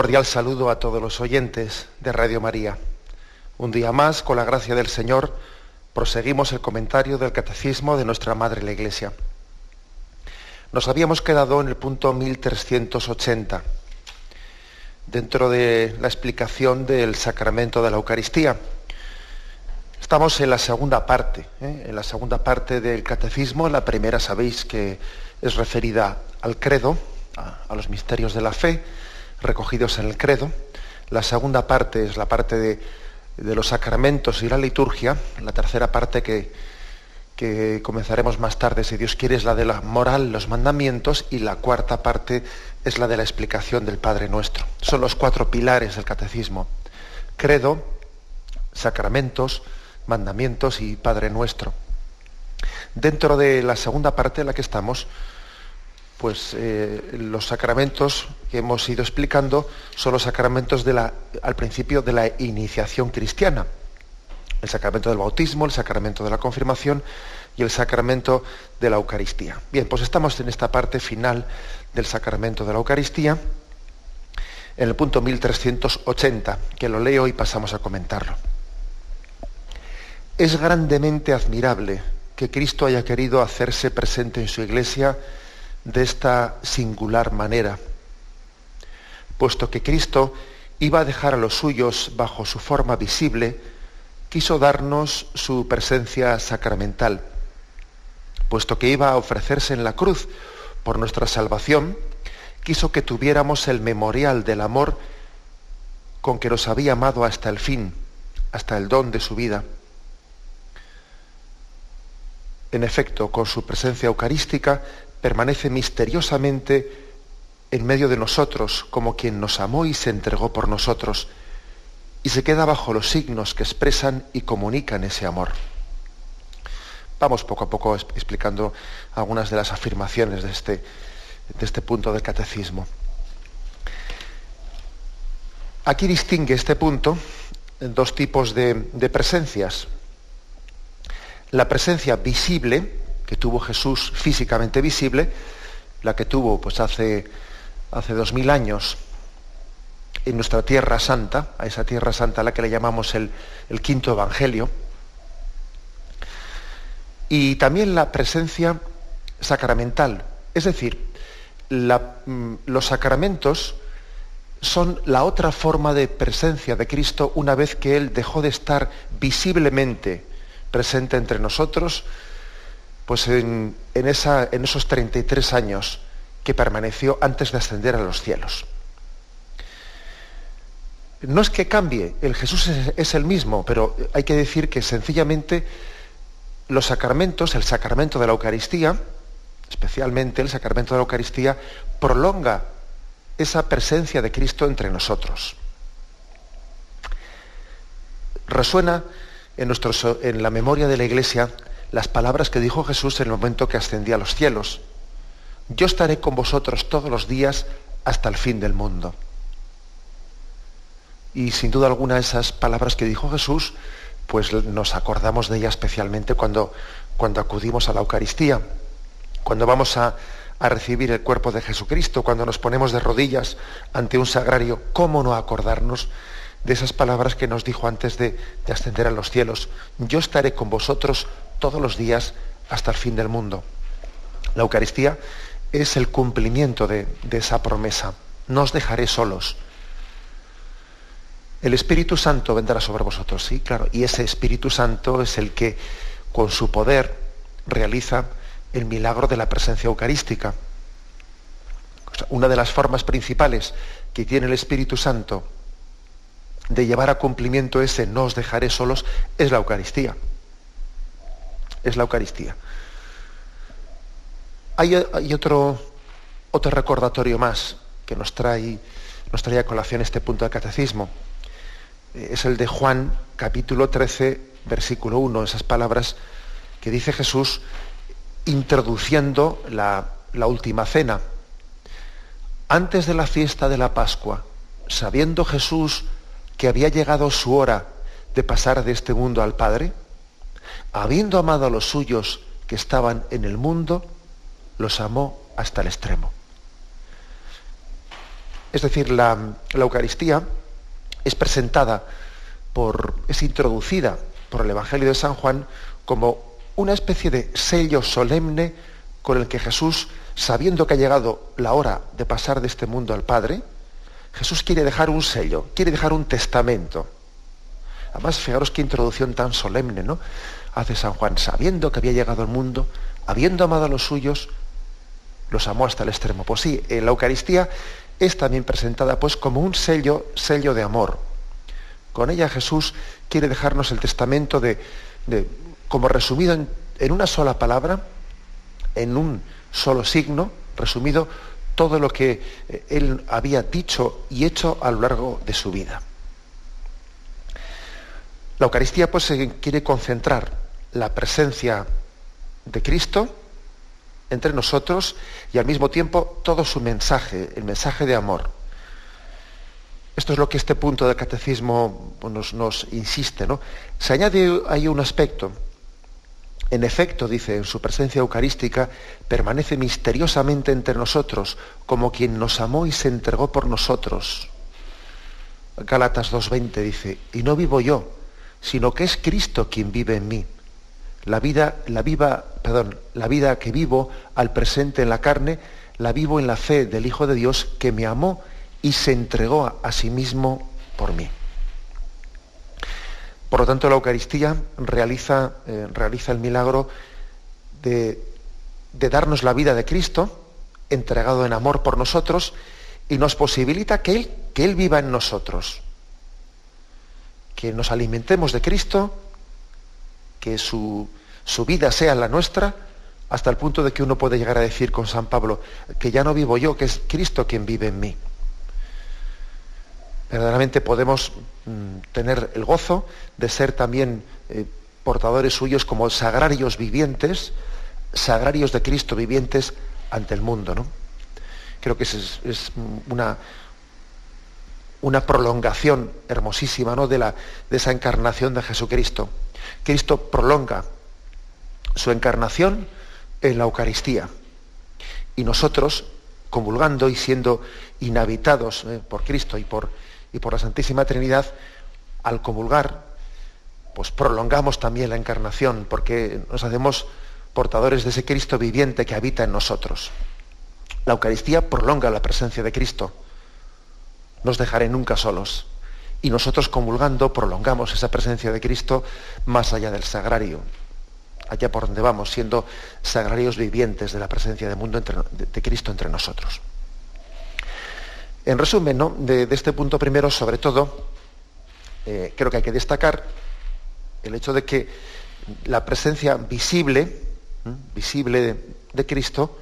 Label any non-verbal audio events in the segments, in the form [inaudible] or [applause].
Cordial saludo a todos los oyentes de Radio María. Un día más, con la gracia del Señor, proseguimos el comentario del Catecismo de nuestra Madre la Iglesia. Nos habíamos quedado en el punto 1380, dentro de la explicación del sacramento de la Eucaristía. Estamos en la segunda parte, ¿eh? en la segunda parte del Catecismo. La primera sabéis que es referida al credo, a, a los misterios de la fe recogidos en el credo. La segunda parte es la parte de, de los sacramentos y la liturgia. La tercera parte que, que, comenzaremos más tarde, si Dios quiere, es la de la moral, los mandamientos. Y la cuarta parte es la de la explicación del Padre Nuestro. Son los cuatro pilares del catecismo. Credo, sacramentos, mandamientos y Padre Nuestro. Dentro de la segunda parte en la que estamos, pues eh, los sacramentos que hemos ido explicando son los sacramentos al principio de la iniciación cristiana. El sacramento del bautismo, el sacramento de la confirmación y el sacramento de la Eucaristía. Bien, pues estamos en esta parte final del sacramento de la Eucaristía, en el punto 1380, que lo leo y pasamos a comentarlo. Es grandemente admirable que Cristo haya querido hacerse presente en su iglesia de esta singular manera, puesto que Cristo iba a dejar a los suyos bajo su forma visible, quiso darnos su presencia sacramental, puesto que iba a ofrecerse en la cruz por nuestra salvación, quiso que tuviéramos el memorial del amor con que nos había amado hasta el fin, hasta el don de su vida. En efecto, con su presencia eucarística permanece misteriosamente en medio de nosotros como quien nos amó y se entregó por nosotros y se queda bajo los signos que expresan y comunican ese amor. Vamos poco a poco explicando algunas de las afirmaciones de este, de este punto del catecismo. Aquí distingue este punto dos tipos de, de presencias. La presencia visible, que tuvo Jesús físicamente visible, la que tuvo pues hace, hace dos mil años en nuestra tierra santa, a esa tierra santa a la que le llamamos el, el quinto evangelio, y también la presencia sacramental, es decir, mm, los sacramentos son la otra forma de presencia de Cristo una vez que Él dejó de estar visiblemente presente entre nosotros, pues en, en, esa, en esos 33 años que permaneció antes de ascender a los cielos. No es que cambie, el Jesús es, el mismo, pero hay que decir que sencillamente los sacramentos, el sacramento de la Eucaristía, especialmente el sacramento de la Eucaristía, prolonga esa presencia de Cristo entre nosotros. Resuena en, en la memoria de la Iglesia las palabras que dijo Jesús en el momento que ascendía a los cielos. Yo estaré con vosotros todos los días hasta el fin del mundo. Y sin duda alguna esas palabras que dijo Jesús, pues nos acordamos de ellas especialmente cuando, cuando acudimos a la Eucaristía, cuando vamos a, a recibir el cuerpo de Jesucristo, cuando nos ponemos de rodillas ante un sagrario, ¿cómo no acordarnos de esas palabras que nos dijo antes de, de, ascender a los cielos? Yo estaré con vosotros todos los días hasta el fin del mundo. La Eucaristía es el cumplimiento de, esa promesa. No os dejaré solos. El Espíritu Santo vendrá sobre vosotros, sí, claro. Y ese Espíritu Santo es el que, con su poder, realiza el milagro de la presencia eucarística. Una de las formas principales que tiene el Espíritu Santo de llevar a cumplimiento ese no os dejaré solos es la Eucaristía. Es la Eucaristía. Hay, otro, otro recordatorio más que nos trae, nos trae a colación este punto del catecismo. Eh, es el de Juan, capítulo 13, versículo 1, esas palabras que dice Jesús introduciendo la, la última cena. Antes de la fiesta de la Pascua, sabiendo Jesús que había llegado su hora de pasar de este mundo al Padre, habiendo amado a los suyos que estaban en el mundo, los amó hasta el extremo. Es decir, la, Eucaristía es presentada por, es introducida por el Evangelio de San Juan como una especie de sello solemne con el que Jesús, sabiendo que ha llegado la hora de pasar de este mundo al Padre, Jesús quiere dejar un sello, quiere dejar un testamento. Además, fijaros qué introducción tan solemne, ¿no? Hace San Juan, sabiendo que había llegado al mundo, habiendo amado a los suyos, los amó hasta el extremo. Pues sí, en la Eucaristía es también presentada pues como un sello, sello de amor. Con ella Jesús quiere dejarnos el testamento de, como resumido en, en una sola palabra, en un solo signo, resumido todo lo que eh, él había dicho y hecho a lo largo de su vida. La Eucaristía pues quiere concentrar la presencia de Cristo entre nosotros y al mismo tiempo todo su mensaje, el mensaje de amor. Esto es lo que este punto del catecismo nos, nos insiste. Se añade ahí un aspecto. En efecto, dice, en su presencia eucarística permanece misteriosamente entre nosotros, como quien nos amó y se entregó por nosotros. Gálatas 2.20 dice, y no vivo yo, sino que es Cristo quien vive en mí. La vida, la viva, perdón, la vida que vivo al presente en la carne, la vivo en la fe del Hijo de Dios que me amó y se entregó a, sí mismo por mí. Por lo tanto, la Eucaristía realiza, eh, realiza el milagro de, de darnos la vida de Cristo, entregado en amor por nosotros, y nos posibilita que Él, que Él viva en nosotros. Que nos alimentemos de Cristo, que su, vida sea la nuestra, hasta el punto de que uno puede llegar a decir con San Pablo, que ya no vivo yo, que es Cristo quien vive en mí. Verdaderamente podemos mm, tener el gozo de ser también eh, portadores suyos como sagrarios vivientes, sagrarios de Cristo vivientes ante el mundo. ¿no? Creo que es, es una, una prolongación hermosísima ¿no? de, la, de esa encarnación de Jesucristo. Cristo prolonga su encarnación en la Eucaristía. Y nosotros, convulgando y siendo inhabitados eh, por Cristo y por, y por la Santísima Trinidad, al comulgar, pues prolongamos también la encarnación, porque nos hacemos portadores de ese Cristo viviente que habita en nosotros. La Eucaristía prolonga la presencia de Cristo. Nos dejaré nunca solos y nosotros comulgando prolongamos esa presencia de Cristo más allá del sagrario, allá por donde vamos, siendo sagrarios vivientes de la presencia del mundo de, Cristo entre nosotros. En resumen, de, este punto primero, sobre todo, eh, creo que hay que destacar el hecho de que la presencia visible, visible de Cristo,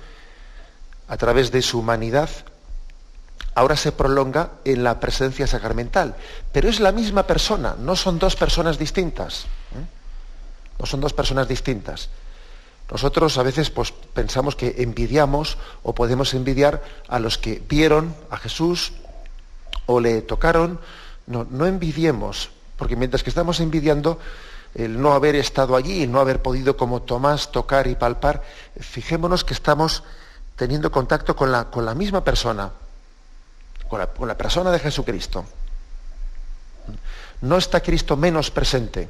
a través de su humanidad, ahora se prolonga en la presencia sacramental. Pero es la misma persona, no son dos personas distintas. ¿eh? No son dos personas distintas. Nosotros a veces pues, pensamos que envidiamos o podemos envidiar a los que vieron a Jesús o le tocaron. No, no envidiemos, porque mientras que estamos envidiando el no haber estado allí, el no haber podido como Tomás tocar y palpar, fijémonos que estamos teniendo contacto con la, con la misma persona, con la, persona de Jesucristo. No está Cristo menos presente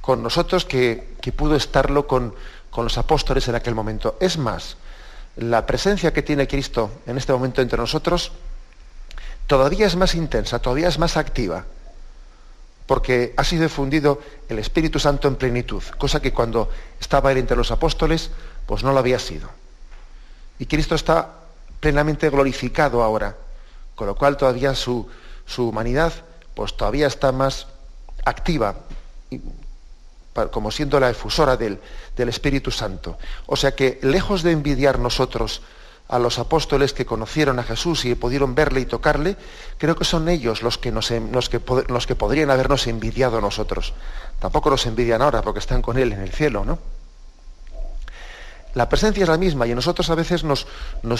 con nosotros que, pudo estarlo con, con los apóstoles en aquel momento. Es más, la presencia que tiene Cristo en este momento entre nosotros todavía es más intensa, todavía es más activa, porque ha sido difundido el Espíritu Santo en plenitud, cosa que cuando estaba él entre los apóstoles, pues no lo había sido. Y Cristo está plenamente glorificado ahora, con lo cual todavía su, su humanidad pues todavía está más activa, como siendo la efusora del, del Espíritu Santo. O sea que lejos de envidiar nosotros a los apóstoles que conocieron a Jesús y pudieron verle y tocarle, creo que son ellos los que, nos, los que, los que podrían habernos envidiado a nosotros. Tampoco nos envidian ahora porque están con Él en el cielo, ¿no? La presencia es la misma y nosotros a veces nos,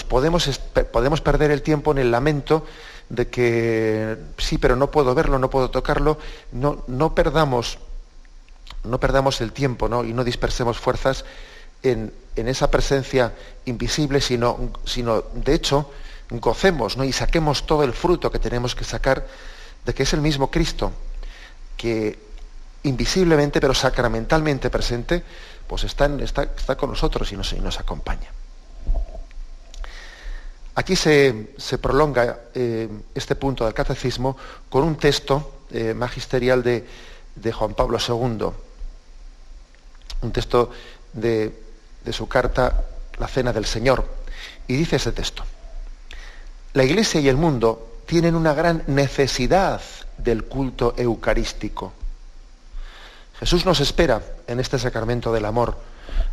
podemos, podemos perder el tiempo en el lamento de que sí, pero no puedo verlo, no puedo tocarlo. No, no perdamos, no perdamos el tiempo ¿no? y no dispersemos fuerzas en, esa presencia invisible, sino, sino de hecho gocemos ¿no? y saquemos todo el fruto que tenemos que sacar de que es el mismo Cristo que invisiblemente pero sacramentalmente presente, pues está, con nosotros y nos, acompaña. Aquí se, prolonga eh, este punto del catecismo con un texto eh, magisterial de, de, Juan Pablo II, un texto de, de su carta La Cena del Señor. Y dice ese texto, la Iglesia y el mundo tienen una gran necesidad del culto eucarístico. Jesús nos espera en este sacramento del amor.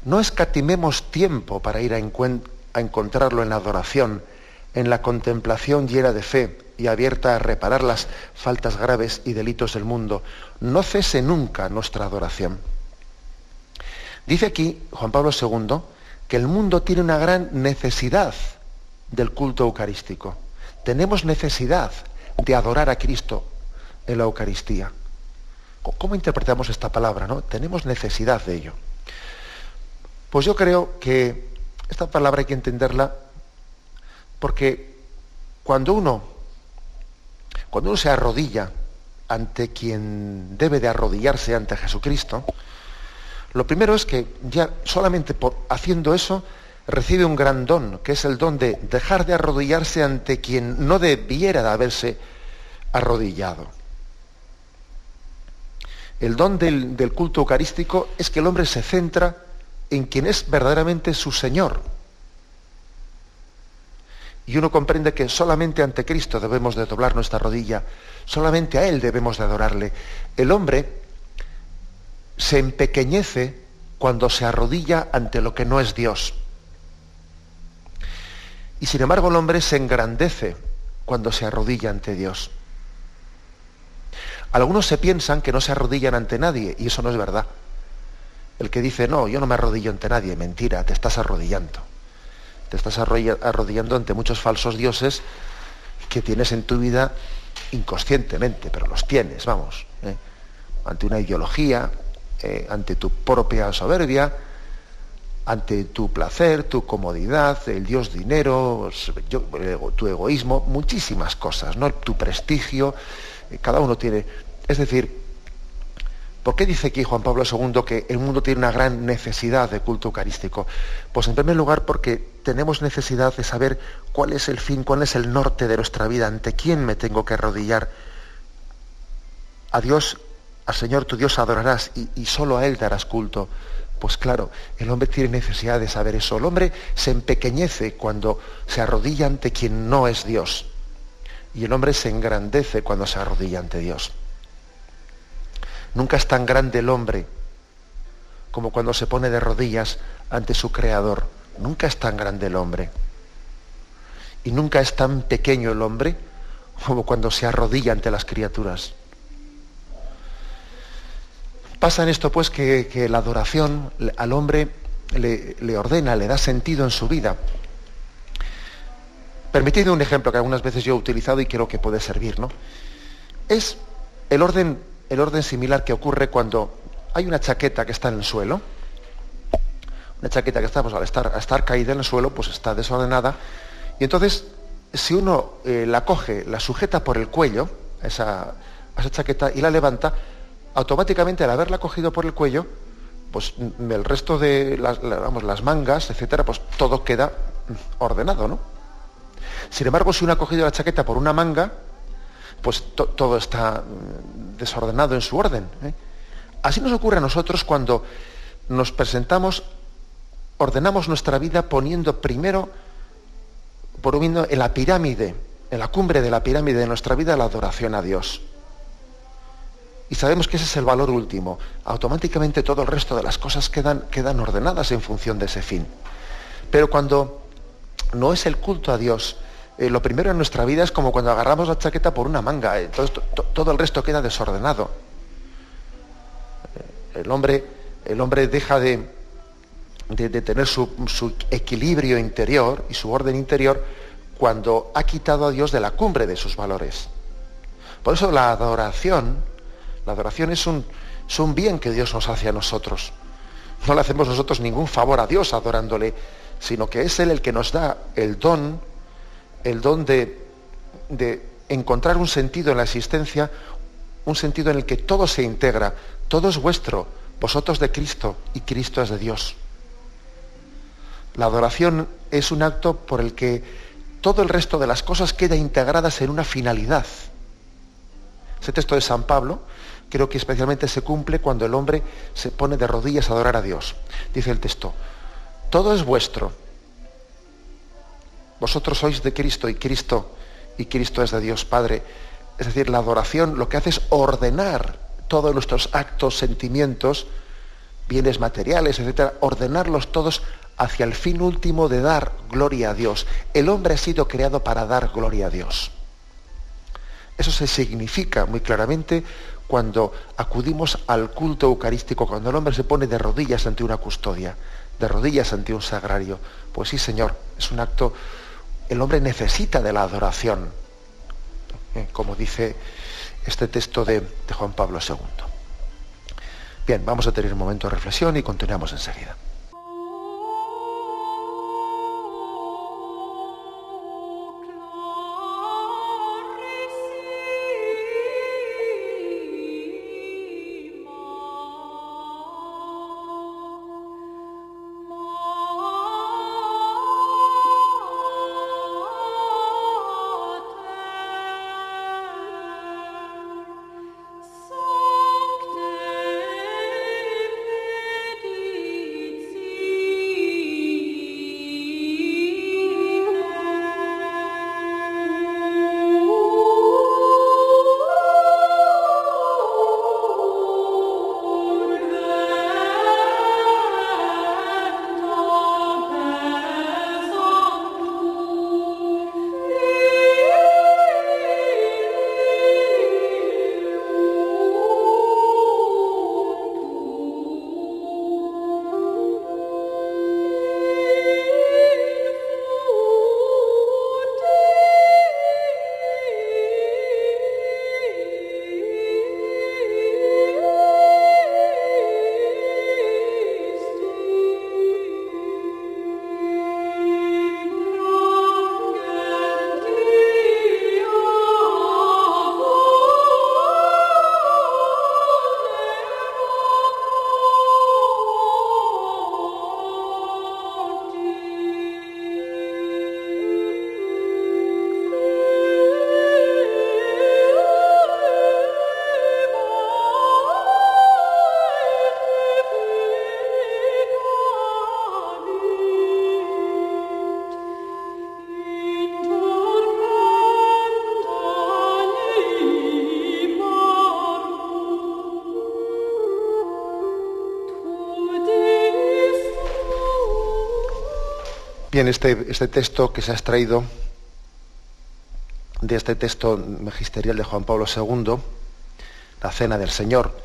No escatimemos tiempo para ir a, a encontrarlo en la adoración, en la contemplación llena de fe y abierta a reparar las faltas graves y delitos del mundo. No cese nunca nuestra adoración. Dice aquí Juan Pablo II que el mundo tiene una gran necesidad del culto eucarístico. Tenemos necesidad de adorar a Cristo en la Eucaristía. ¿Cómo interpretamos esta palabra? ¿no? Tenemos necesidad de ello. Pues yo creo que esta palabra hay que entenderla porque cuando uno, cuando uno se arrodilla ante quien debe de arrodillarse ante Jesucristo, lo primero es que ya solamente por haciendo eso recibe un gran don, que es el don de dejar de arrodillarse ante quien no debiera de haberse arrodillado. El don del, culto eucarístico es que el hombre se centra en quien es verdaderamente su Señor. Y uno comprende que solamente ante Cristo debemos de doblar nuestra rodilla, solamente a Él debemos de adorarle. El hombre se empequeñece cuando se arrodilla ante lo que no es Dios. Y sin embargo el hombre se engrandece cuando se arrodilla ante Dios. Algunos se piensan que no se arrodillan ante nadie y eso no es verdad. El que dice, no, yo no me arrodillo ante nadie, mentira, te estás arrodillando. Te estás arrodillando ante muchos falsos dioses que tienes en tu vida inconscientemente, pero los tienes, vamos. ¿eh? Ante una ideología, eh, ante tu propia soberbia, ante tu placer, tu comodidad, el dios dinero, tu egoísmo, muchísimas cosas, ¿no? Tu prestigio, cada uno tiene. Es decir, ¿por qué dice aquí Juan Pablo II que el mundo tiene una gran necesidad de culto eucarístico? Pues en primer lugar porque tenemos necesidad de saber cuál es el fin, cuál es el norte de nuestra vida, ante quién me tengo que arrodillar. A Dios al Señor tu Dios adorarás y, solo a Él darás culto. Pues claro, el hombre tiene necesidad de saber eso. El hombre se empequeñece cuando se arrodilla ante quien no es Dios. Y el hombre se engrandece cuando se arrodilla ante Dios. Nunca es tan grande el hombre como cuando se pone de rodillas ante su Creador. Nunca es tan grande el hombre. Y nunca es tan pequeño el hombre como cuando se arrodilla ante las criaturas. Pasa en esto pues que, la adoración al hombre le, ordena, le da sentido en su vida. Permitidme un ejemplo que algunas veces yo he utilizado y creo que puede servir, ¿no? Es el orden, el orden similar que ocurre cuando hay una chaqueta que está en el suelo, una chaqueta que está, pues, al estar, estar caída en el suelo, pues está desordenada, y entonces, si uno eh, la coge, la sujeta por el cuello, esa, a esa chaqueta, y la levanta, automáticamente al haberla cogido por el cuello, pues el resto de las, vamos, las mangas, etcétera, pues todo queda ordenado, ¿no? Sin embargo, si uno ha cogido la chaqueta por una manga, pues todo está mm, desordenado en su orden. ¿eh? Así nos ocurre a nosotros cuando nos presentamos, ordenamos nuestra vida poniendo primero, poniendo en la pirámide en la cumbre de la pirámide de nuestra vida la adoración a Dios. Y sabemos que ese es el valor último. Automáticamente todo el resto de las cosas quedan, quedan ordenadas en función de ese fin. Pero cuando no es el culto a Dios, eh, lo primero en nuestra vida es como cuando agarramos la chaqueta por una manga, eh, todo el resto queda desordenado. Eh, el hombre, el hombre deja de, de, tener su, su, equilibrio interior y su orden interior cuando ha quitado a Dios de la cumbre de sus valores. Por eso la adoración, la adoración es un, es un bien que Dios nos hace a nosotros. No le hacemos nosotros ningún favor a Dios adorándole, sino que es Él el que nos da el don, el don de, de encontrar un sentido en la existencia, un sentido en el que todo se integra, todo es vuestro, vosotros de Cristo y Cristo es de Dios. La adoración es un acto por el que todo el resto de las cosas queda integradas en una finalidad. Ese texto de San Pablo creo que especialmente se cumple cuando el hombre se pone de rodillas a adorar a Dios. Dice el texto, todo es vuestro. Vosotros sois de Cristo y Cristo y Cristo es de Dios Padre. Es decir, la adoración lo que hace es ordenar todos nuestros actos, sentimientos, bienes materiales, etcétera, ordenarlos todos hacia el fin último de dar gloria a Dios. El hombre ha sido creado para dar gloria a Dios. Eso se significa muy claramente cuando acudimos al culto eucarístico, cuando el hombre se pone de rodillas ante una custodia, de rodillas ante un sagrario. Pues sí, Señor, es un acto, el hombre necesita de la adoración, ¿eh? como dice este texto de, de Juan Pablo II. Bien, vamos a tener un momento de reflexión y continuamos enseguida. Bien, este, este texto que se ha extraído de este texto magisterial de Juan Pablo II, la Cena del Señor,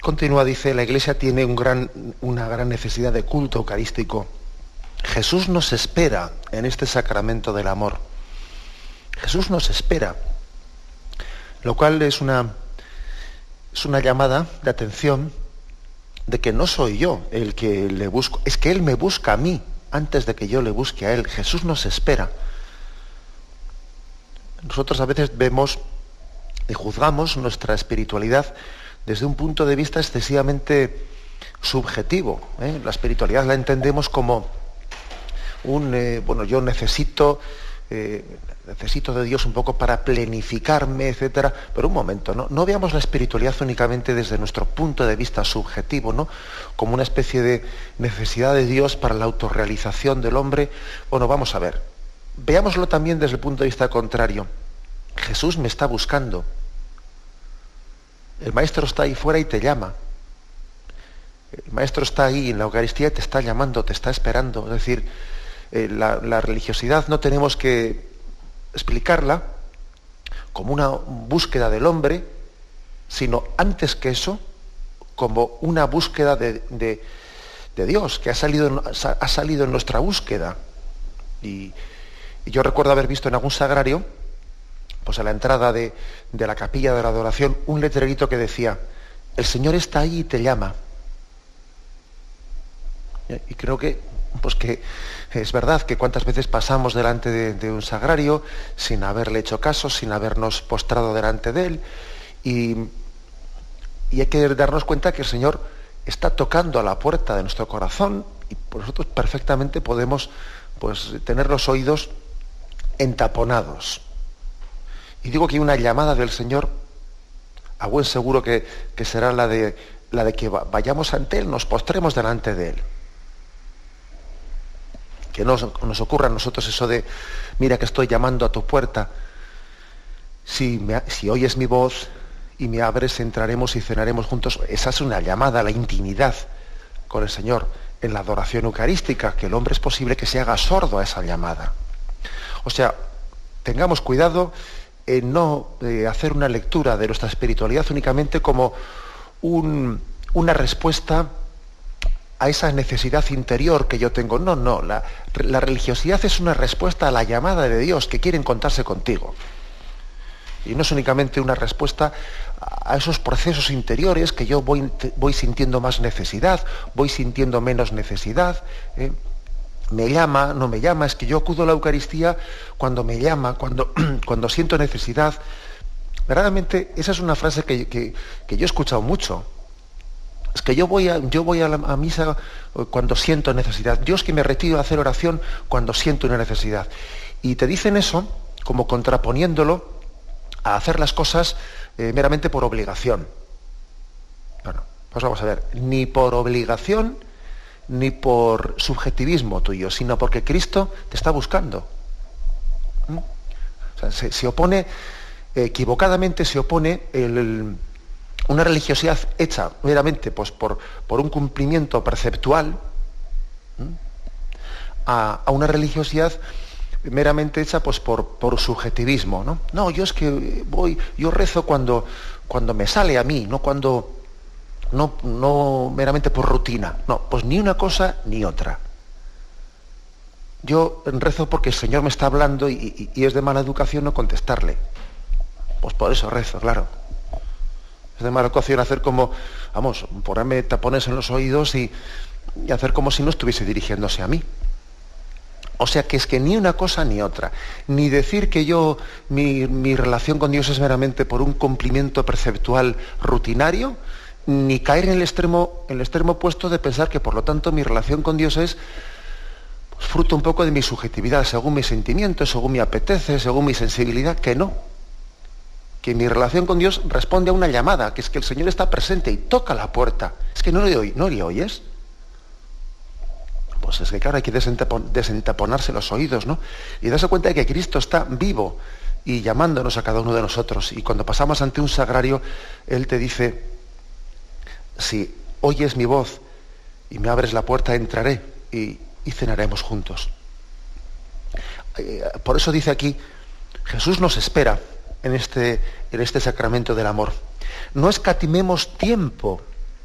continúa, dice, la Iglesia tiene una gran necesidad de culto eucarístico. Jesús nos espera en este sacramento del amor. Jesús nos espera, lo cual es una, es una llamada de atención de que no soy yo el que le busco, es que Él me busca a mí antes de que yo le busque a Él. Jesús nos espera. Nosotros a veces vemos y juzgamos nuestra espiritualidad desde un punto de vista excesivamente subjetivo. ¿eh? La espiritualidad la entendemos como un, eh, bueno, yo necesito, eh, necesito de Dios un poco para plenificarme, etcétera. Pero un momento, ¿no? no veamos la espiritualidad únicamente desde nuestro punto de vista subjetivo, ¿no? Como una especie de necesidad de Dios para la autorrealización del hombre. Bueno, vamos a ver. veámoslo también desde el punto de vista contrario. Jesús me está buscando. El maestro está ahí fuera y te llama. El maestro está ahí en la Eucaristía y te está llamando, te está esperando. Es decir, eh, la, religiosidad no tenemos que explicarla como una búsqueda del hombre, sino antes que eso, como una búsqueda de, Dios, que ha salido, ha salido en nuestra búsqueda. Y, yo recuerdo haber visto en algún sagrario, pues a la entrada de, de la capilla de la adoración, un letrerito que decía, el Señor está ahí y te llama. Y creo que, pues que es verdad que cuántas veces pasamos delante de, un sagrario sin haberle hecho caso, sin habernos postrado delante de él, y, hay que darnos cuenta que el Señor está tocando a la puerta de nuestro corazón y nosotros perfectamente podemos pues, tener los oídos entaponados. Y digo que una llamada del Señor, a buen seguro que, que será la de, la de que vayamos ante Él, nos postremos delante de Él que no nos ocurra a nosotros eso de, mira que estoy llamando a tu puerta, si, si oyes mi voz y me abres, entraremos y cenaremos juntos. Esa es una llamada a la intimidad con el Señor en la adoración eucarística, que el hombre es posible que se haga sordo a esa llamada. O sea, tengamos cuidado en no eh, hacer una lectura de nuestra espiritualidad únicamente como una respuesta a esa necesidad interior que yo tengo. No, no, la, religiosidad es una respuesta a la llamada de Dios que quiere encontrarse contigo. Y no es únicamente una respuesta a esos procesos interiores que yo voy, voy sintiendo más necesidad, voy sintiendo menos necesidad. ¿eh? Me llama, no me llama, es que yo acudo a la Eucaristía cuando me llama, cuando, [clears throat] cuando siento necesidad. Verdaderamente, esa es una frase que, que yo he escuchado mucho. Es que yo voy a, yo voy a, la, misa cuando siento necesidad. Dios que me retiro a hacer oración cuando siento una necesidad. Y te dicen eso como contraponiéndolo a hacer las cosas eh, meramente por obligación. Bueno, pues vamos a ver, ni por obligación ni por subjetivismo tuyo, sino porque Cristo te está buscando. ¿Mm? se, opone, equivocadamente se opone el una religiosidad hecha meramente pues, por, por un cumplimiento perceptual a, una religiosidad meramente hecha pues, por, por subjetivismo. ¿no? no, yo es que voy, yo rezo cuando, cuando me sale a mí, no cuando. No, no meramente por rutina. No, pues ni una cosa ni otra. Yo rezo porque el Señor me está hablando y, y es de mala educación no contestarle. Pues por eso rezo, claro de educación hacer como, vamos, ponerme tapones en los oídos y, hacer como si no estuviese dirigiéndose a mí. O sea que es que ni una cosa ni otra. Ni decir que yo, mi, mi, relación con Dios es meramente por un cumplimiento perceptual rutinario, ni caer en el extremo, en el extremo opuesto de pensar que por lo tanto mi relación con Dios es pues, fruto un poco de mi subjetividad, según mis sentimientos, según mi apetece, según mi sensibilidad, que no que mi relación con Dios responde a una llamada, que es que el Señor está presente y toca la puerta. Es que no le, oí, no le oyes. Pues es que claro, hay que desentaponarse los oídos, ¿no? Y darse cuenta de que Cristo está vivo y llamándonos a cada uno de nosotros. Y cuando pasamos ante un sagrario, Él te dice, si oyes mi voz y me abres la puerta, entraré y, y cenaremos juntos. Eh, por eso dice aquí, Jesús nos espera en este, en este sacramento del amor. No escatimemos tiempo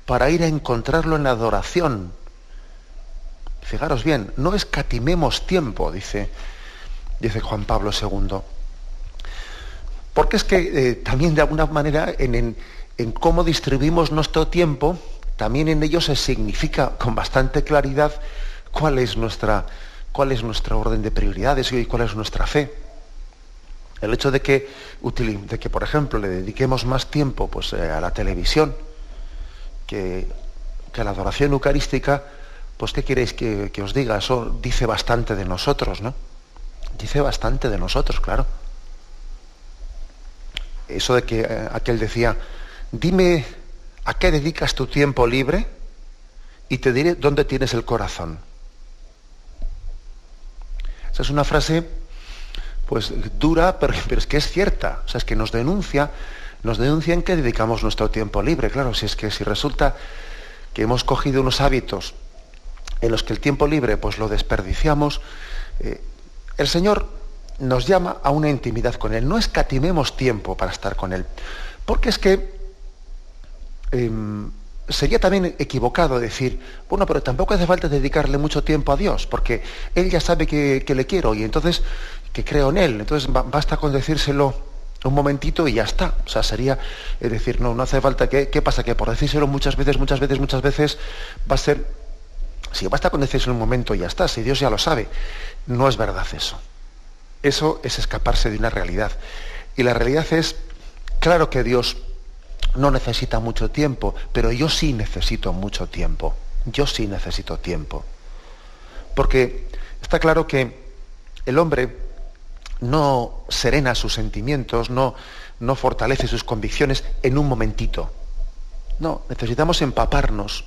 para ir a encontrarlo en la adoración. Fijaros bien, no escatimemos tiempo, dice, dice Juan Pablo II. Porque es que eh, también de alguna manera en, en, cómo distribuimos nuestro tiempo, también en ello se significa con bastante claridad cuál es nuestra, cuál es nuestra orden de prioridades y cuál es nuestra fe. El hecho de que, de que por ejemplo, le dediquemos más tiempo pues, eh, a la televisión que, a la adoración eucarística, pues ¿qué queréis que, os diga? Eso dice bastante de nosotros, ¿no? Dice bastante de nosotros, claro. Eso de que eh, aquel decía, dime a qué dedicas tu tiempo libre y te diré dónde tienes el corazón. Esa es una frase pues dura, pero, es que es cierta. O sea, es que nos denuncia, nos denuncia en que dedicamos nuestro tiempo libre. Claro, si es que si resulta que hemos cogido unos hábitos en los que el tiempo libre pues lo desperdiciamos, eh, el Señor nos llama a una intimidad con Él. No escatimemos tiempo para estar con Él. Porque es que em, sería también equivocado decir, bueno, pero tampoco hace falta dedicarle mucho tiempo a Dios, porque Él ya sabe que, le quiero y entonces que creo en Él. Entonces basta con decírselo un momentito y ya está. O sea, sería decir, no, no hace falta que, ¿qué pasa? Que por decírselo muchas veces, muchas veces, muchas veces, va a ser, si basta con decírselo un momento y ya está, si Dios ya lo sabe. No es verdad eso. Eso es escaparse de una realidad. Y la realidad es, claro que Dios no necesita mucho tiempo, pero yo sí necesito mucho tiempo. Yo sí necesito tiempo. Porque está claro que el hombre no serena sus sentimientos, no, no fortalece sus convicciones en un momentito. No, necesitamos empaparnos.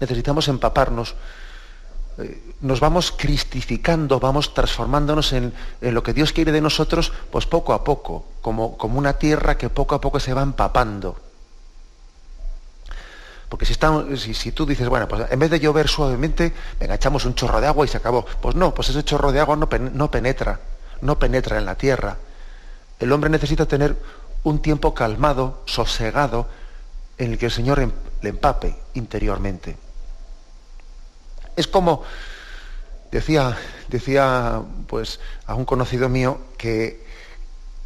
Necesitamos empaparnos. Eh, nos vamos cristificando, vamos transformándonos en, lo que Dios quiere de nosotros, pues poco a poco, como, como una tierra que poco a poco se va empapando. Porque si, tú dices, bueno, pues en vez de llover suavemente, venga, echamos un chorro de agua y se acabó. Pues no, pues ese chorro de agua no, no penetra, no penetra en la tierra. El hombre necesita tener un tiempo calmado, sosegado, en el que el Señor em, le empape interiormente. Es como, decía, decía pues, a un conocido mío que,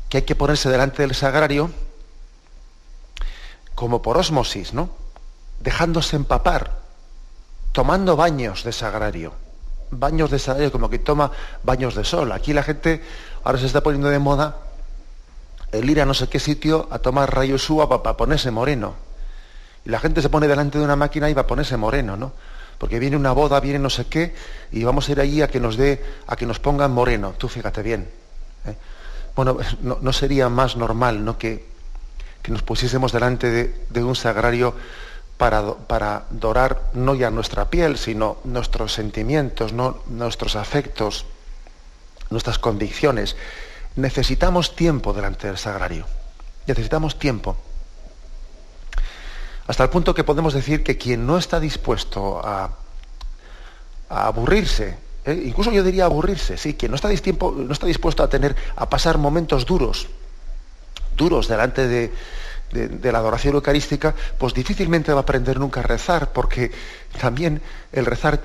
que hay que ponerse delante del sagrario como por osmosis, ¿no? Dejándose empapar, tomando baños de sagrario. Baños de sagrario, como que toma baños de sol. Aquí la gente ahora se está poniendo de moda el ir a no sé qué sitio a tomar rayos UVA para ponerse moreno. Y la gente se pone delante de una máquina y va a ponerse moreno, ¿no? Porque viene una boda, viene no sé qué, y vamos a ir allí a que nos dé, a que nos pongan moreno. Tú fíjate bien. ¿eh? Bueno, [laughs] no, sería más normal, ¿no? Que, que nos pusiésemos delante de, de un sagrario para, dorar no ya nuestra piel, sino nuestros sentimientos, nuestros afectos, nuestras convicciones. Necesitamos tiempo delante del sagrario. Necesitamos tiempo. Hasta el punto que podemos decir que quien no está dispuesto a, aburrirse, ¿eh? incluso yo diría aburrirse, sí, quien no está, no está dispuesto a tener, a pasar momentos duros, duros delante de, de, la adoración eucarística, pues difícilmente va a aprender nunca a rezar, porque también el rezar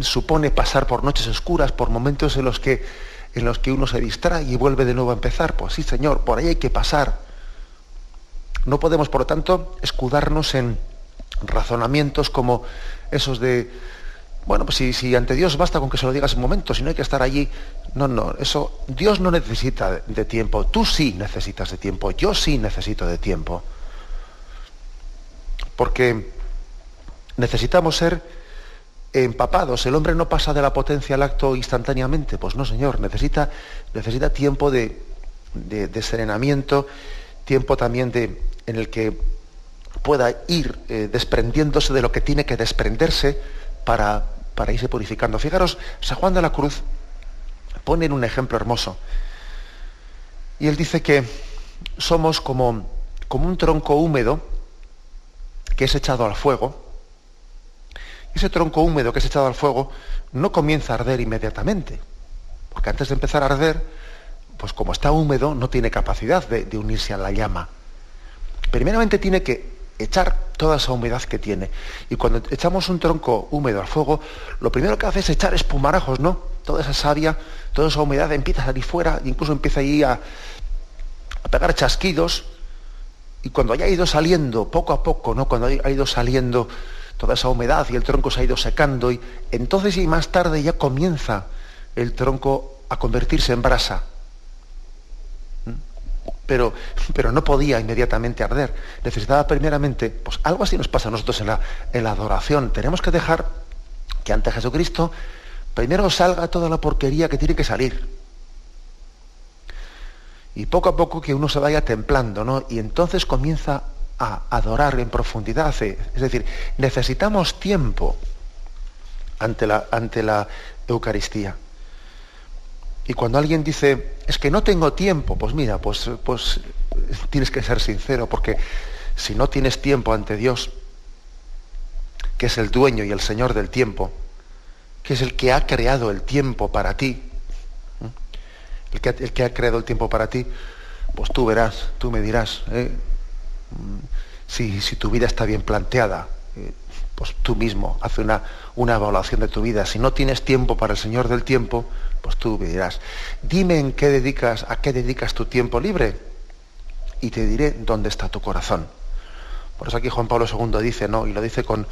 supone pasar por noches oscuras, por momentos en los, que, en los que uno se distrae y vuelve de nuevo a empezar. Pues sí, Señor, por ahí hay que pasar. No podemos, por lo tanto, escudarnos en razonamientos como esos de, bueno, pues si, si, ante Dios basta con que se lo digas un momento, si no hay que estar allí. No, no, eso, Dios no necesita de tiempo, tú sí necesitas de tiempo, yo sí necesito de tiempo porque necesitamos ser empapados. El hombre no pasa de la potencia al acto instantáneamente. Pues no, Señor, necesita, necesita tiempo de, serenamiento, tiempo también de, en el que pueda ir eh, desprendiéndose de lo que tiene que desprenderse para, para irse purificando. Fijaros, San Juan de la Cruz pone un ejemplo hermoso. Y él dice que somos como, como un tronco húmedo que es echado al fuego, ese tronco húmedo que es echado al fuego no comienza a arder inmediatamente, porque antes de empezar a arder, pues como está húmedo, no tiene capacidad de, unirse a la llama. Primeramente tiene que echar toda esa humedad que tiene. Y cuando echamos un tronco húmedo al fuego, lo primero que hace es echar espumarajos, ¿no? Toda esa savia, toda esa humedad empieza a salir fuera, incluso empieza ahí a, pegar chasquidos, y cuando haya ido saliendo, poco a poco, ¿no? cuando ha ido saliendo toda esa humedad y el tronco se ha ido secando, y entonces y más tarde ya comienza el tronco a convertirse en brasa. ¿Mm? Pero, pero no podía inmediatamente arder. Necesitaba primeramente, pues algo así nos pasa a nosotros en la, en la adoración. Tenemos que dejar que ante Jesucristo primero salga toda la porquería que tiene que salir y poco a poco que uno se vaya templando, ¿no? Y entonces comienza a adorar en profundidad. Eh, es decir, necesitamos tiempo ante la, ante la Eucaristía. Y cuando alguien dice, es que no tengo tiempo, pues mira, pues, pues tienes que ser sincero, porque si no tienes tiempo ante Dios, que es el dueño y el Señor del tiempo, que es el que ha creado el tiempo para ti, el que, el que ha creado el tiempo para ti, pues tú verás, tú me dirás, ¿eh? si, si, tu vida está bien planteada, eh, pues tú mismo haz una, una evaluación de tu vida. Si no tienes tiempo para el Señor del tiempo, pues tú me dirás, dime en qué dedicas, a qué dedicas tu tiempo libre y te diré dónde está tu corazón. Por eso aquí Juan Pablo II dice, ¿no? Y lo dice con,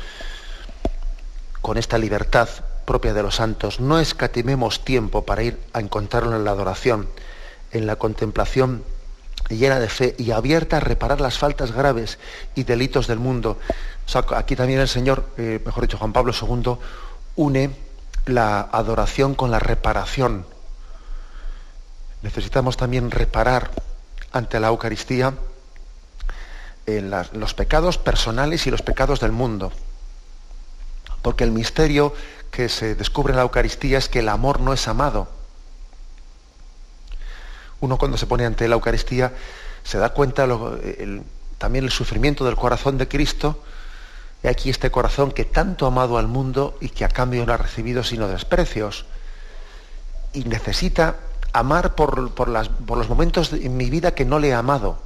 con esta libertad propia de los santos, no escatimemos tiempo para ir a encontrarlo en la adoración, en la contemplación llena de fe y abierta a reparar las faltas graves y delitos del mundo. aquí también el Señor, eh, mejor dicho, Juan Pablo II, une la adoración con la reparación. Necesitamos también reparar ante la Eucaristía en los pecados personales y los pecados del mundo. Porque el misterio que se descubre en la Eucaristía es que el amor no es amado. Uno cuando se pone ante la Eucaristía se da cuenta también el sufrimiento del corazón de Cristo y aquí este corazón que tanto ha amado al mundo y que a cambio no ha recibido sino desprecios. Y necesita amar por, por, los momentos en mi vida que no le he amado.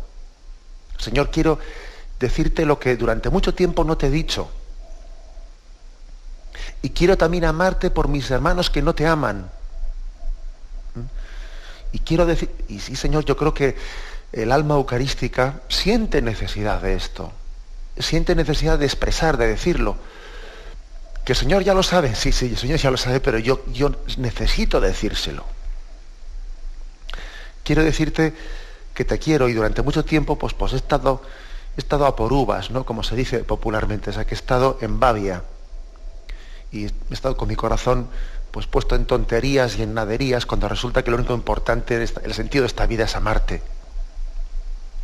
Señor, quiero decirte lo que durante mucho tiempo no te he dicho. Y quiero también amarte por mis hermanos que no te aman. Y quiero decir, y sí, Señor, yo creo que el alma eucarística siente necesidad de esto siente necesidad de expresar, de decirlo. Que el Señor ya lo sabe, sí, sí, el Señor ya lo sabe, pero yo, yo necesito decírselo. Quiero decirte que te quiero y durante mucho tiempo pues, pues he, estado, he estado a por uvas, ¿no? como se dice popularmente, o sea, que he estado en babia. Y he estado con mi corazón pues, puesto en tonterías y en naderías cuando resulta que lo único importante, el sentido de esta vida es amarte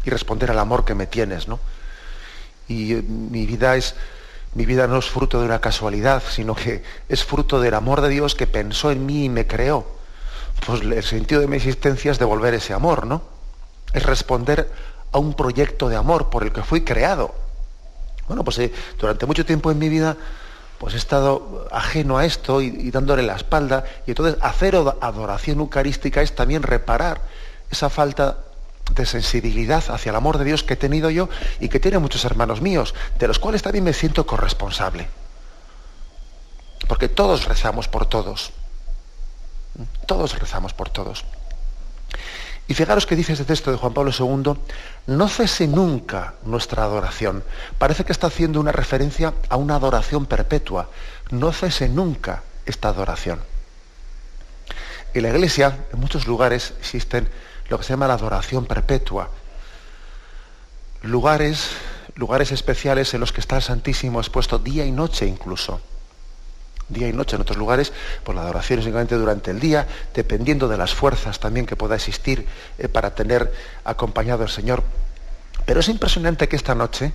y responder al amor que me tienes, ¿no? y eh, mi vida es mi vida no es fruto de una casualidad, sino que es fruto del amor de Dios que pensó en mí y me creó. Pues el sentido de mi existencia es devolver ese amor, ¿no? Es responder a un proyecto de amor por el que fui creado. Bueno, pues eh, durante mucho tiempo en mi vida pues he estado ajeno a esto y, dándole la espalda. Y entonces hacer adoración eucarística es también reparar esa falta de sensibilidad hacia el amor de Dios que he tenido yo y que tiene muchos hermanos míos, de los cuales también me siento corresponsable. Porque todos rezamos por todos. Todos rezamos por todos. Y fijaros que dice este texto de Juan Pablo II, no cese nunca nuestra adoración. Parece que está haciendo una referencia a una adoración perpetua. No cese nunca esta adoración. En la iglesia, en muchos lugares, existen lo que se llama la adoración perpetua. Lugares, lugares especiales en los que está el Santísimo expuesto día y noche incluso. Día y noche en otros lugares, pues la adoración es únicamente durante el día, dependiendo de las fuerzas también que pueda existir eh, para tener acompañado al Señor. Pero es impresionante que esta noche,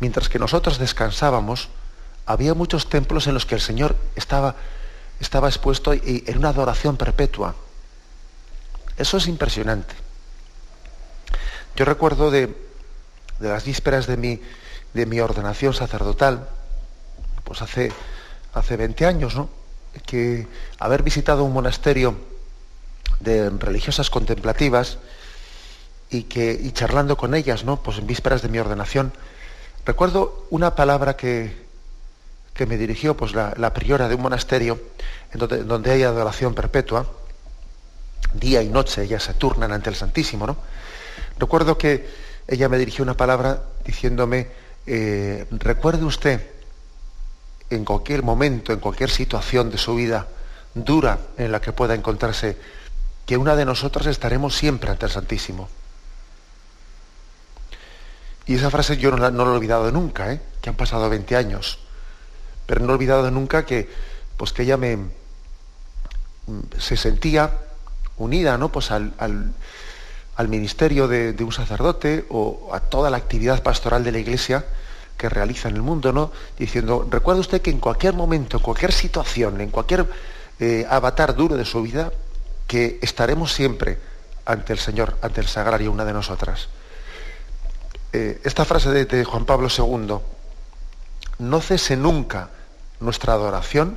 mientras que nosotros descansábamos, había muchos templos en los que el Señor estaba, estaba expuesto en una adoración perpetua. Eso es impresionante. Yo recuerdo de, las vísperas de mi, de mi, ordenación sacerdotal, pues hace, hace 20 años, ¿no? que haber visitado un monasterio de religiosas contemplativas y que y charlando con ellas, ¿no? Pues en vísperas de mi ordenación, recuerdo una palabra que, que me dirigió pues la, priora de un monasterio en donde, donde hay adoración perpetua, día y noche ellas se turnan ante el Santísimo, ¿no? Recuerdo que ella me dirigió una palabra diciéndome, eh, recuerde usted en cualquier momento, en cualquier situación de su vida dura en la que pueda encontrarse, que una de nosotras estaremos siempre ante el Santísimo. Y esa frase yo no la, he olvidado nunca, ¿eh? que han pasado 20 años, pero no he olvidado nunca que, pues que ella me, se sentía unida ¿no? pues al, ministerio de, un sacerdote o a toda la actividad pastoral de la iglesia que realiza en el mundo, ¿no? diciendo, recuerde usted que en cualquier momento, en cualquier situación, en cualquier eh, avatar duro de su vida, que estaremos siempre ante el Señor, ante el sagrario, una de nosotras. Eh, esta frase de, Juan Pablo II, no cese nunca nuestra adoración,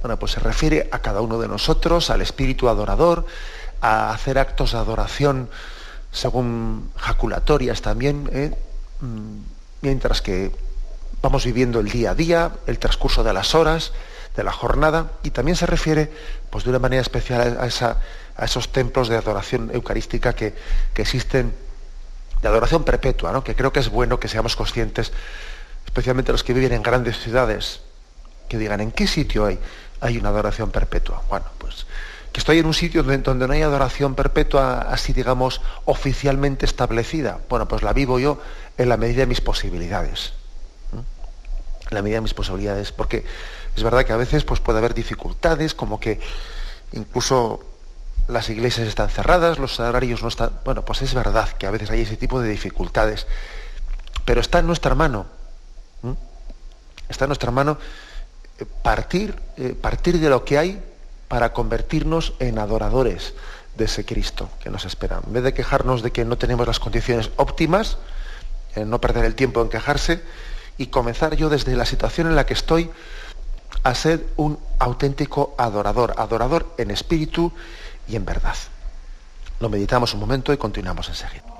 bueno, pues se refiere a cada uno de nosotros, al espíritu adorador, a hacer actos de adoración según jaculatorias también, ¿eh? Mientras que vamos viviendo el día a día, el transcurso de las horas, de la jornada, y también se refiere, pues de una manera especial a, esa, a esos templos de adoración eucarística que, existen, de adoración perpetua, ¿no? que creo que es bueno que seamos conscientes, especialmente los que viven en grandes ciudades, que digan, ¿en qué sitio hay, hay una adoración perpetua? Bueno, pues que estoy en un sitio donde, no hay adoración perpetua así, digamos, oficialmente establecida. Bueno, pues la vivo yo en la medida de mis posibilidades. En la medida de mis posibilidades, porque es verdad que a veces pues, puede haber dificultades, como que incluso las iglesias están cerradas, los salarios no están... Bueno, pues es verdad que a veces hay ese tipo de dificultades, pero está en nuestra mano. Está en nuestra mano eh, partir, eh, partir de lo que hay para convertirnos en adoradores de ese Cristo que nos espera. En vez de quejarnos de que no tenemos las condiciones óptimas, no perder el tiempo en quejarse y comenzar yo desde la situación en la que estoy a ser un auténtico adorador, adorador en espíritu y en verdad. Lo meditamos un momento y continuamos enseguida.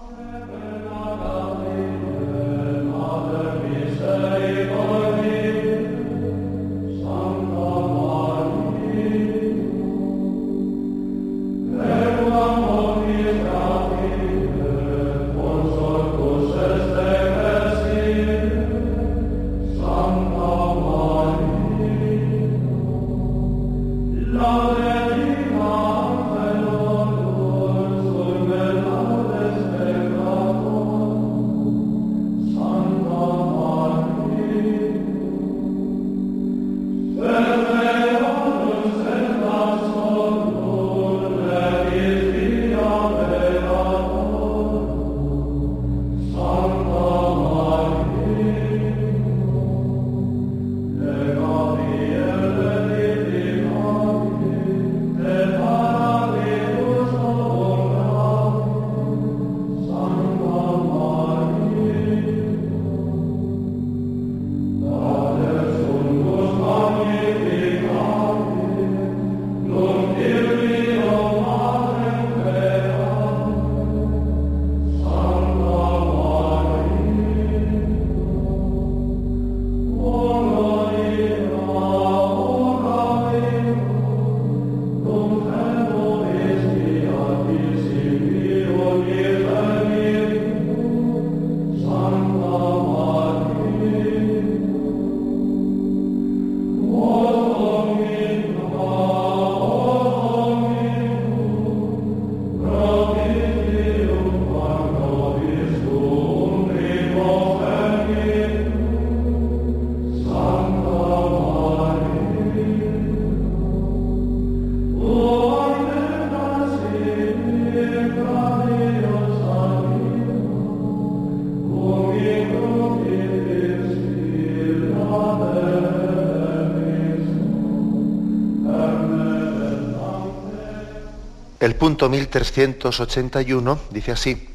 1381 dice así,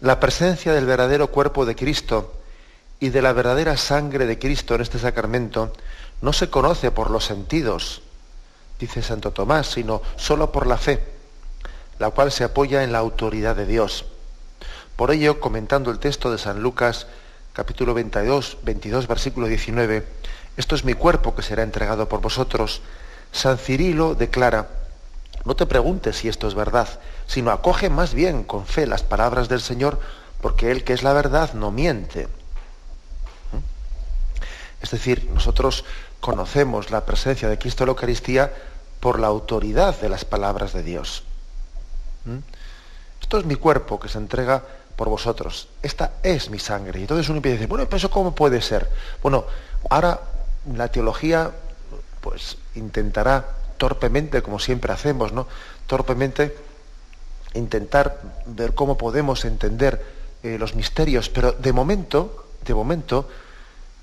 la presencia del verdadero cuerpo de Cristo y de la verdadera sangre de Cristo en este sacramento no se conoce por los sentidos, dice Santo Tomás, sino solo por la fe, la cual se apoya en la autoridad de Dios. Por ello, comentando el texto de San Lucas, capítulo 22, 22, versículo 19, esto es mi cuerpo que será entregado por vosotros, San Cirilo declara, no te preguntes si esto es verdad, sino acoge más bien con fe las palabras del Señor, porque Él que es la verdad no miente. ¿Mm? Es decir, nosotros conocemos la presencia de Cristo en la Eucaristía por la autoridad de las palabras de Dios. ¿Mm? Esto es mi cuerpo que se entrega por vosotros. Esta es mi sangre. Y entonces uno empieza a decir, bueno, pero eso cómo puede ser. Bueno, ahora la teología pues intentará torpemente, como siempre hacemos, ¿no? Torpemente intentar ver cómo podemos entender eh, los misterios, pero de momento, de momento,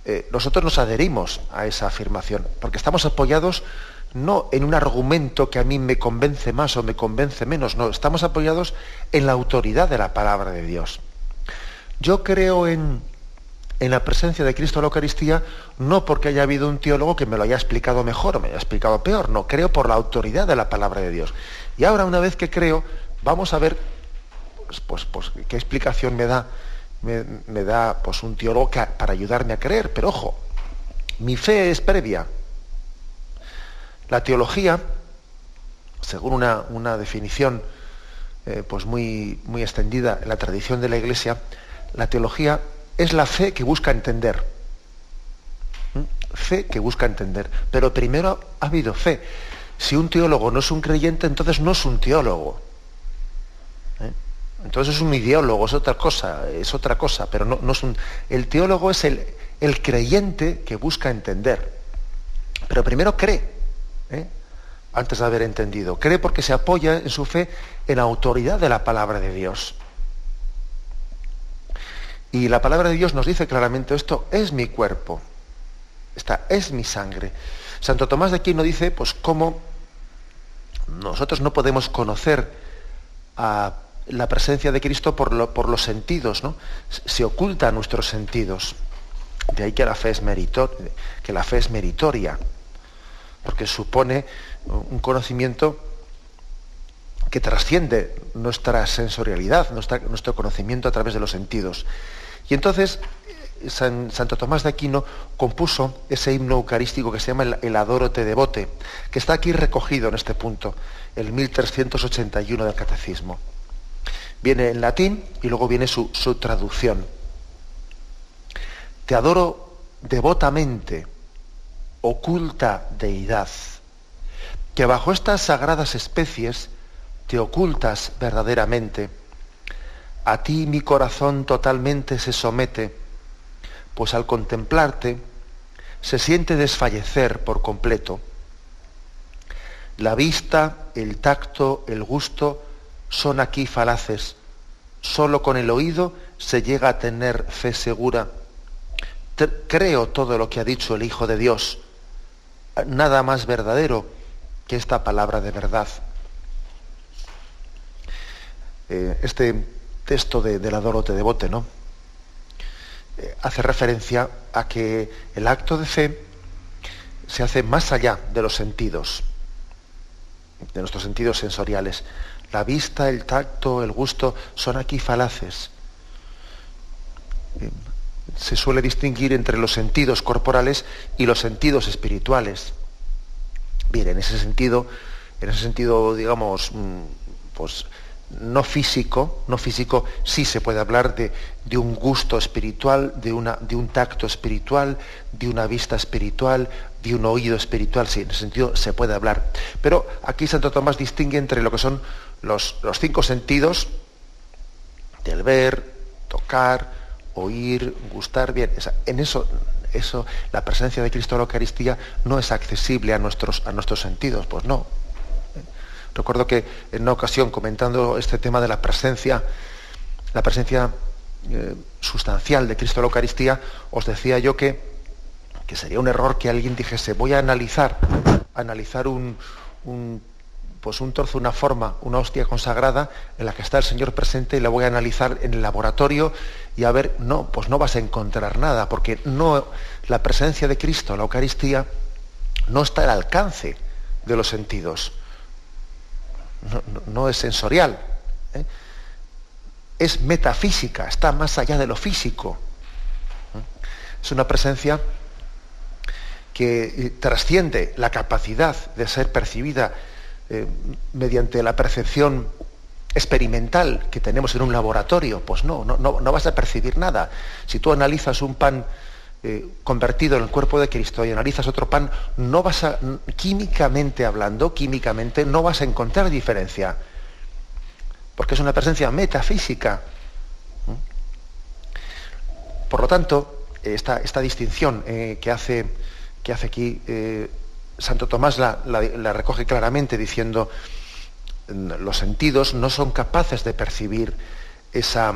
eh, nosotros nos adherimos a esa afirmación, porque estamos apoyados no en un argumento que a mí me convence más o me convence menos, no, estamos apoyados en la autoridad de la palabra de Dios. Yo creo en, en la presencia de Cristo en la Eucaristía no porque haya habido un teólogo que me lo haya explicado mejor o me haya explicado peor, no, creo por la autoridad de la palabra de Dios. Y ahora una vez que creo, vamos a ver pues, pues, pues qué explicación me da, me, da pues, un teólogo para ayudarme a creer. Pero ojo, mi fe es previa, la teología, según una, definición eh, pues muy, muy extendida en la tradición de la Iglesia, la teología es la fe que busca entender. ¿Mm? Fe que busca entender. Pero primero ha habido fe. Si un teólogo no es un creyente, entonces no es un teólogo. ¿Eh? Entonces es un ideólogo, es otra cosa, es otra cosa, pero no, es un. El teólogo es el, el creyente que busca entender. Pero primero cree. ¿eh? antes de haber entendido. Cree porque se apoya en su fe en la autoridad de la palabra de Dios. Y la palabra de Dios nos dice claramente esto es mi cuerpo, esta es mi sangre. Santo Tomás de Aquino dice, pues cómo nosotros no podemos conocer a la presencia de Cristo por, los sentidos, ¿no? Se oculta a nuestros sentidos. De ahí que la fe es meritoria porque supone un conocimiento que trasciende nuestra sensorialidad, nuestro conocimiento a través de los sentidos. Y entonces Santo Tomás de Aquino compuso ese himno eucarístico que se llama el, Adoro te devote, que está aquí recogido en este punto, el 1381 del Catecismo. Viene en latín y luego viene su, su traducción. Te adoro devotamente oculta deidad, que bajo estas sagradas especies te ocultas verdaderamente. A ti mi corazón totalmente se somete, pues al contemplarte se siente desfallecer por completo. La vista, el tacto, el gusto son aquí falaces. Solo con el oído se llega a tener fe segura. Creo todo lo que ha dicho el Hijo de Dios nada más verdadero que esta palabra de verdad. Eh, este texto de, del Adorote Devote, ¿no? Eh, hace referencia a que el acto de fe se hace más allá de los sentidos, de nuestros sentidos sensoriales. La vista, el tacto, el gusto son aquí falaces. Eh, se suele distinguir entre los sentidos corporales y los sentidos espirituales. Bien, en ese sentido, en ese sentido, digamos, mm, pues no físico, no físico, sí se puede hablar de, un gusto espiritual, de, una, de, un tacto espiritual, de una vista espiritual, de un oído espiritual, sí, en ese sentido se puede hablar. Pero aquí Santo Tomás distingue entre lo que son los, los cinco sentidos del ver, tocar, oír, gustar bien. En eso, eso, la presencia de Cristo en la Eucaristía no es accesible a nuestros, a nuestros sentidos, pues no. Recuerdo que en una ocasión, comentando este tema de la presencia, la presencia eh, sustancial de Cristo en la Eucaristía, os decía yo que, que sería un error que alguien dijese, voy a analizar, analizar un, pues un trozo, una forma, una hostia consagrada en la que está el Señor presente y la voy a analizar en el laboratorio y a ver, no, pues no vas a encontrar nada, porque no, la presencia de Cristo, la Eucaristía, no está al alcance de los sentidos. No, es sensorial. ¿eh? Es metafísica, está más allá de lo físico. ¿eh? Es una presencia que eh, trasciende la capacidad de ser percibida mediante la percepción experimental que tenemos en un laboratorio, pues no, no, vas a percibir nada. Si tú analizas un pan eh, convertido en el cuerpo de Cristo y analizas otro pan, no vas químicamente hablando, químicamente, no vas a encontrar diferencia, porque es una presencia metafísica. Por lo tanto, esta, esta distinción eh, que, hace, que hace aquí Santo Tomás la, recoge claramente diciendo, los sentidos no son capaces de percibir esa,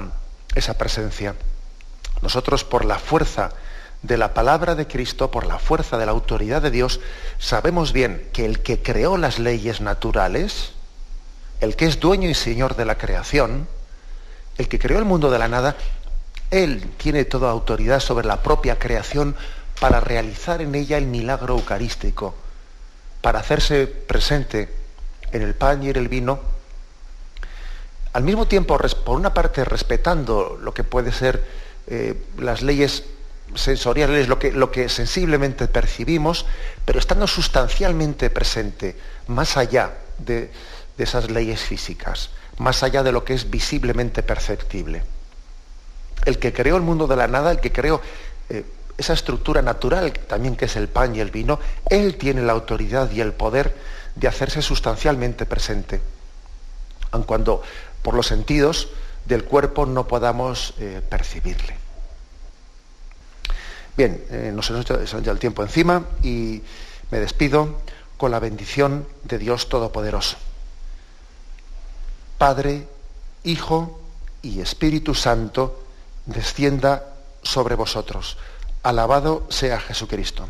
esa presencia. Nosotros por la fuerza de la palabra de Cristo, por la fuerza de la autoridad de Dios, sabemos bien que el que creó las leyes naturales, el que es dueño y señor de la creación, el que creó el mundo de la nada, él tiene toda autoridad sobre la propia creación para realizar en ella el milagro eucarístico, para hacerse presente en el pan y en el vino, al mismo tiempo, por una parte, respetando lo que puede ser eh, las leyes sensoriales, lo que, lo que sensiblemente percibimos, pero estando sustancialmente presente, más allá de, esas leyes físicas, más allá de lo que es visiblemente perceptible. El que creó el mundo de la nada, el que creó eh, esa estructura natural también que es el pan y el vino, él tiene la autoridad y el poder de hacerse sustancialmente presente. Aun cuando por los sentidos del cuerpo no podamos eh, percibirle. Bien, eh, nos hemos hecho ya el tiempo encima y me despido con la bendición de Dios Todopoderoso. Padre, Hijo y Espíritu Santo, descienda sobre vosotros. Alabado sea Jesucristo.